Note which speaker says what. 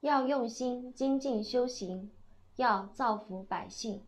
Speaker 1: 要用心精进修行要造福百姓。